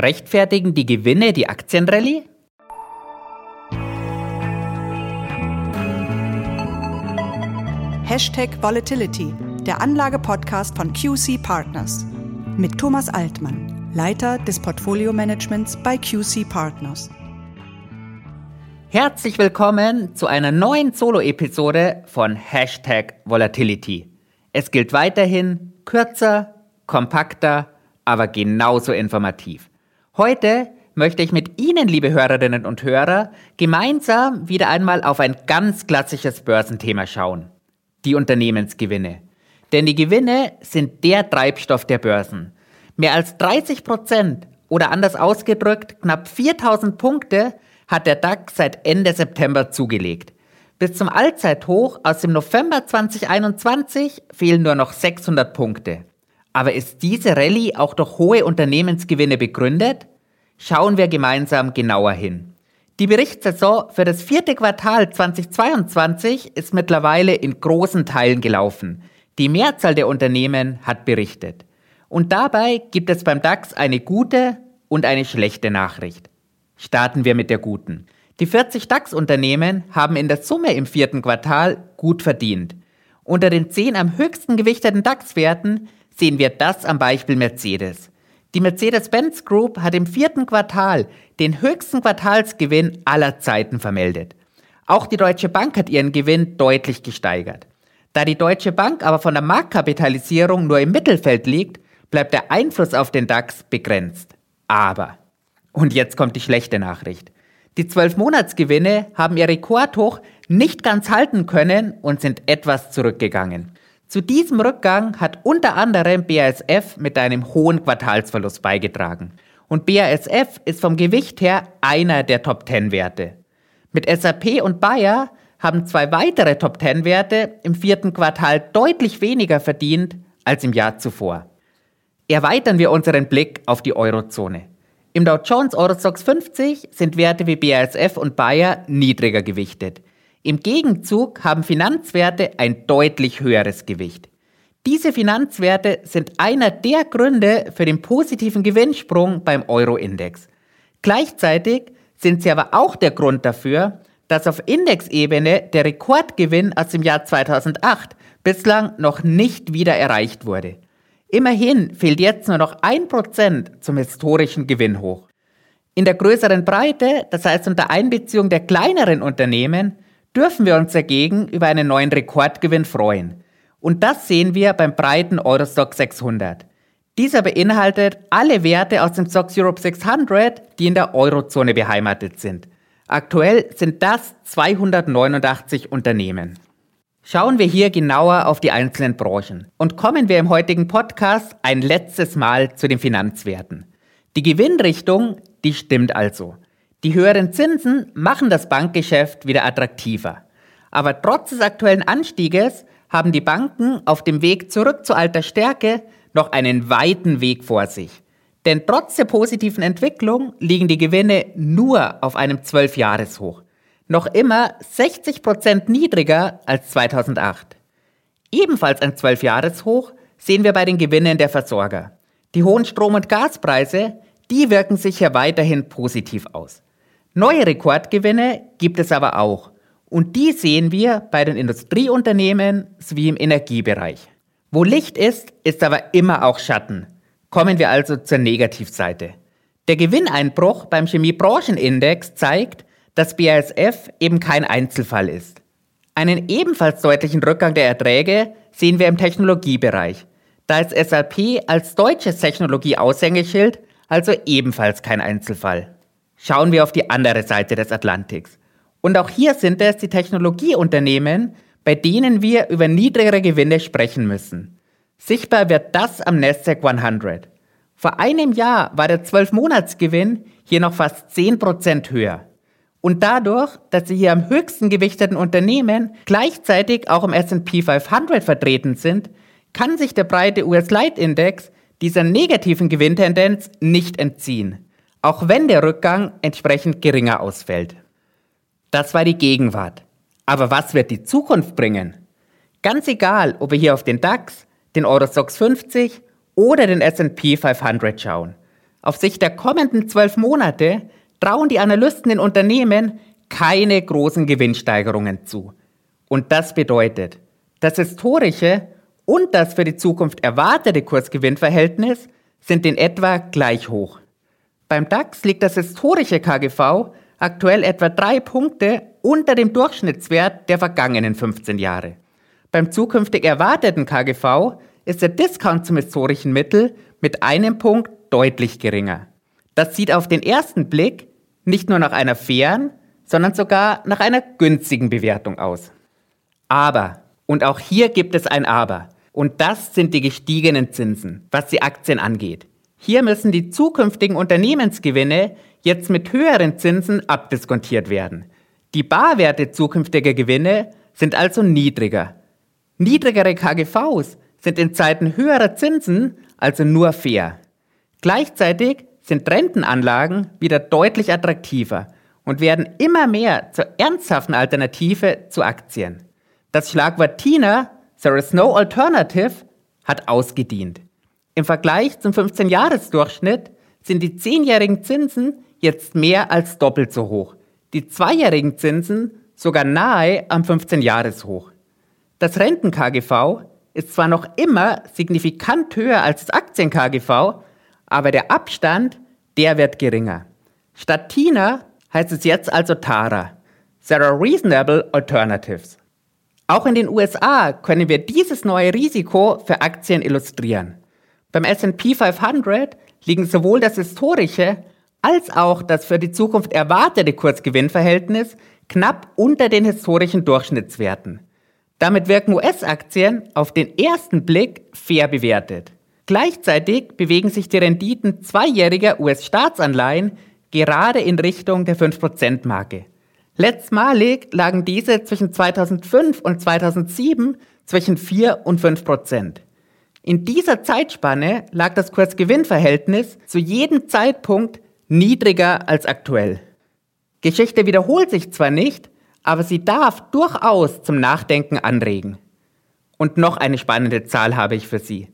Rechtfertigen die Gewinne die Aktienrallye? Hashtag Volatility, der Anlage-Podcast von QC Partners. Mit Thomas Altmann, Leiter des Portfolio-Managements bei QC Partners. Herzlich willkommen zu einer neuen Solo-Episode von Hashtag Volatility. Es gilt weiterhin kürzer, kompakter, aber genauso informativ. Heute möchte ich mit Ihnen, liebe Hörerinnen und Hörer, gemeinsam wieder einmal auf ein ganz klassisches Börsenthema schauen die Unternehmensgewinne. Denn die Gewinne sind der Treibstoff der Börsen. Mehr als 30 Prozent oder anders ausgedrückt knapp 4000 Punkte hat der DAX seit Ende September zugelegt. Bis zum Allzeithoch aus dem November 2021 fehlen nur noch 600 Punkte. Aber ist diese Rallye auch durch hohe Unternehmensgewinne begründet? Schauen wir gemeinsam genauer hin. Die Berichtssaison für das vierte Quartal 2022 ist mittlerweile in großen Teilen gelaufen. Die Mehrzahl der Unternehmen hat berichtet. Und dabei gibt es beim DAX eine gute und eine schlechte Nachricht. Starten wir mit der guten. Die 40 DAX-Unternehmen haben in der Summe im vierten Quartal gut verdient. Unter den 10 am höchsten gewichteten DAX-Werten sehen wir das am Beispiel Mercedes. Die Mercedes-Benz Group hat im vierten Quartal den höchsten Quartalsgewinn aller Zeiten vermeldet. Auch die Deutsche Bank hat ihren Gewinn deutlich gesteigert. Da die Deutsche Bank aber von der Marktkapitalisierung nur im Mittelfeld liegt, bleibt der Einfluss auf den DAX begrenzt. Aber, und jetzt kommt die schlechte Nachricht, die 12-Monatsgewinne haben ihr Rekordhoch nicht ganz halten können und sind etwas zurückgegangen. Zu diesem Rückgang hat unter anderem BASF mit einem hohen Quartalsverlust beigetragen. Und BASF ist vom Gewicht her einer der Top 10 Werte. Mit SAP und Bayer haben zwei weitere Top 10 Werte im vierten Quartal deutlich weniger verdient als im Jahr zuvor. Erweitern wir unseren Blick auf die Eurozone. Im Dow Jones Eurostox 50 sind Werte wie BASF und Bayer niedriger gewichtet. Im Gegenzug haben Finanzwerte ein deutlich höheres Gewicht. Diese Finanzwerte sind einer der Gründe für den positiven Gewinnsprung beim Euro-Index. Gleichzeitig sind sie aber auch der Grund dafür, dass auf Indexebene der Rekordgewinn aus dem Jahr 2008 bislang noch nicht wieder erreicht wurde. Immerhin fehlt jetzt nur noch ein Prozent zum historischen Gewinn hoch. In der größeren Breite, das heißt unter Einbeziehung der kleineren Unternehmen, dürfen wir uns dagegen über einen neuen Rekordgewinn freuen. Und das sehen wir beim breiten Eurostock 600. Dieser beinhaltet alle Werte aus dem Stocks Europe 600, die in der Eurozone beheimatet sind. Aktuell sind das 289 Unternehmen. Schauen wir hier genauer auf die einzelnen Branchen und kommen wir im heutigen Podcast ein letztes Mal zu den Finanzwerten. Die Gewinnrichtung, die stimmt also. Die höheren Zinsen machen das Bankgeschäft wieder attraktiver. Aber trotz des aktuellen Anstieges haben die Banken auf dem Weg zurück zu alter Stärke noch einen weiten Weg vor sich. Denn trotz der positiven Entwicklung liegen die Gewinne nur auf einem 12-Jahres-Hoch. Noch immer 60 Prozent niedriger als 2008. Ebenfalls ein 12-Jahres-Hoch sehen wir bei den Gewinnen der Versorger. Die hohen Strom- und Gaspreise, die wirken sich hier weiterhin positiv aus. Neue Rekordgewinne gibt es aber auch. Und die sehen wir bei den Industrieunternehmen sowie im Energiebereich. Wo Licht ist, ist aber immer auch Schatten. Kommen wir also zur Negativseite. Der Gewinneinbruch beim Chemiebranchenindex zeigt, dass BASF eben kein Einzelfall ist. Einen ebenfalls deutlichen Rückgang der Erträge sehen wir im Technologiebereich. Da ist SAP als deutsches Technologieaushängeschild also ebenfalls kein Einzelfall. Schauen wir auf die andere Seite des Atlantiks. Und auch hier sind es die Technologieunternehmen, bei denen wir über niedrigere Gewinne sprechen müssen. Sichtbar wird das am Nasdaq 100. Vor einem Jahr war der 12-Monats-Gewinn hier noch fast 10% höher. Und dadurch, dass sie hier am höchsten gewichteten Unternehmen gleichzeitig auch im S&P 500 vertreten sind, kann sich der breite US-Light-Index dieser negativen Gewinntendenz nicht entziehen auch wenn der Rückgang entsprechend geringer ausfällt. Das war die Gegenwart. Aber was wird die Zukunft bringen? Ganz egal, ob wir hier auf den DAX, den Eurostox 50 oder den S&P 500 schauen. Auf Sicht der kommenden zwölf Monate trauen die Analysten den Unternehmen keine großen Gewinnsteigerungen zu. Und das bedeutet, das historische und das für die Zukunft erwartete Kursgewinnverhältnis sind in etwa gleich hoch. Beim DAX liegt das historische KGV aktuell etwa drei Punkte unter dem Durchschnittswert der vergangenen 15 Jahre. Beim zukünftig erwarteten KGV ist der Discount zum historischen Mittel mit einem Punkt deutlich geringer. Das sieht auf den ersten Blick nicht nur nach einer fairen, sondern sogar nach einer günstigen Bewertung aus. Aber, und auch hier gibt es ein Aber, und das sind die gestiegenen Zinsen, was die Aktien angeht. Hier müssen die zukünftigen Unternehmensgewinne jetzt mit höheren Zinsen abdiskontiert werden. Die Barwerte zukünftiger Gewinne sind also niedriger. Niedrigere KGVs sind in Zeiten höherer Zinsen also nur fair. Gleichzeitig sind Rentenanlagen wieder deutlich attraktiver und werden immer mehr zur ernsthaften Alternative zu Aktien. Das Schlagwort TINA, There is no alternative, hat ausgedient. Im Vergleich zum 15-Jahres-Durchschnitt sind die 10-jährigen Zinsen jetzt mehr als doppelt so hoch. Die 2-jährigen Zinsen sogar nahe am 15-Jahres-Hoch. Das Renten-KGV ist zwar noch immer signifikant höher als das Aktien-KGV, aber der Abstand, der wird geringer. Statt TINA heißt es jetzt also TARA. There are reasonable alternatives. Auch in den USA können wir dieses neue Risiko für Aktien illustrieren. Beim SP 500 liegen sowohl das historische als auch das für die Zukunft erwartete Kursgewinnverhältnis knapp unter den historischen Durchschnittswerten. Damit wirken US-Aktien auf den ersten Blick fair bewertet. Gleichzeitig bewegen sich die Renditen zweijähriger US-Staatsanleihen gerade in Richtung der 5%-Marke. Letztmalig lagen diese zwischen 2005 und 2007 zwischen 4 und 5 Prozent. In dieser Zeitspanne lag das Kursgewinnverhältnis zu jedem Zeitpunkt niedriger als aktuell. Geschichte wiederholt sich zwar nicht, aber sie darf durchaus zum Nachdenken anregen. Und noch eine spannende Zahl habe ich für Sie.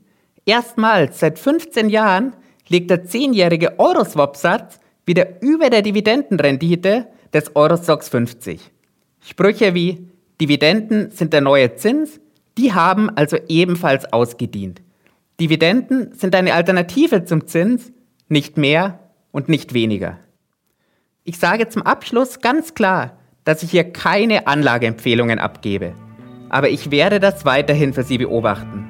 Erstmals seit 15 Jahren liegt der 10-jährige Euroswap-Satz wieder über der Dividendenrendite des Eurostox 50. Sprüche wie Dividenden sind der neue Zins, die haben also ebenfalls ausgedient. Dividenden sind eine Alternative zum Zins, nicht mehr und nicht weniger. Ich sage zum Abschluss ganz klar, dass ich hier keine Anlageempfehlungen abgebe. Aber ich werde das weiterhin für Sie beobachten.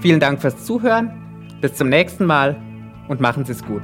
Vielen Dank fürs Zuhören, bis zum nächsten Mal und machen Sie es gut.